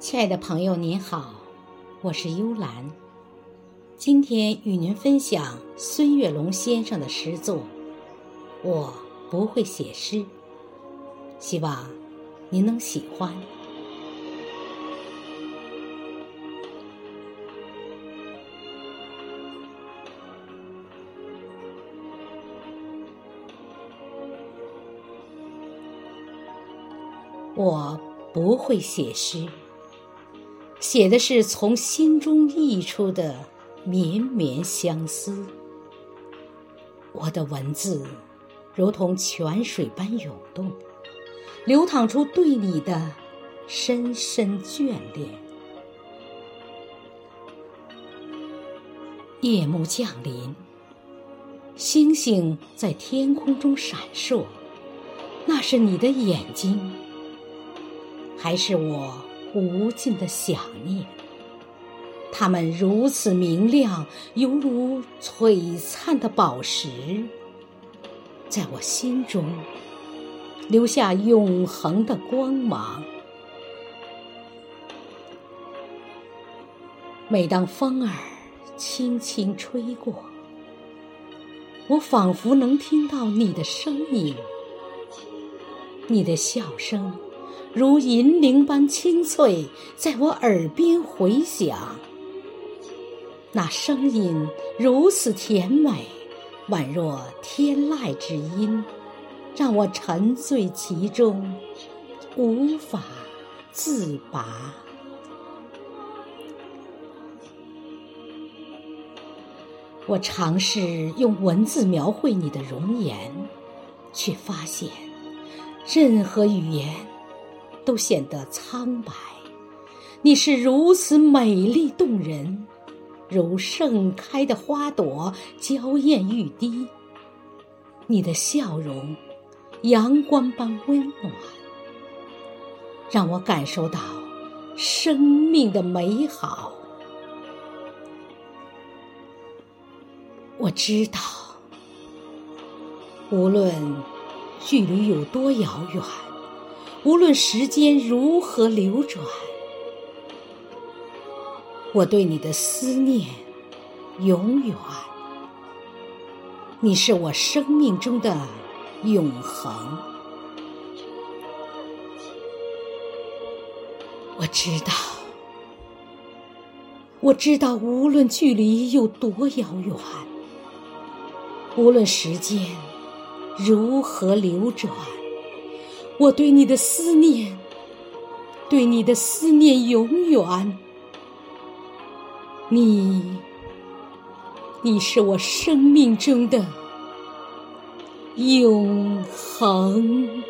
亲爱的朋友，您好，我是幽兰。今天与您分享孙月龙先生的诗作《我不会写诗》，希望您能喜欢。我不会写诗。写的是从心中溢出的绵绵相思。我的文字如同泉水般涌动，流淌出对你的深深眷恋。夜幕降临，星星在天空中闪烁，那是你的眼睛，还是我？无尽的想念，它们如此明亮，犹如璀璨的宝石，在我心中留下永恒的光芒。每当风儿轻轻吹过，我仿佛能听到你的声音，你的笑声。如银铃般清脆，在我耳边回响。那声音如此甜美，宛若天籁之音，让我沉醉其中，无法自拔。我尝试用文字描绘你的容颜，却发现任何语言。都显得苍白。你是如此美丽动人，如盛开的花朵，娇艳欲滴。你的笑容，阳光般温暖，让我感受到生命的美好。我知道，无论距离有多遥远。无论时间如何流转，我对你的思念永远。你是我生命中的永恒。我知道，我知道，无论距离有多遥远，无论时间如何流转。我对你的思念，对你的思念永远。你，你是我生命中的永恒。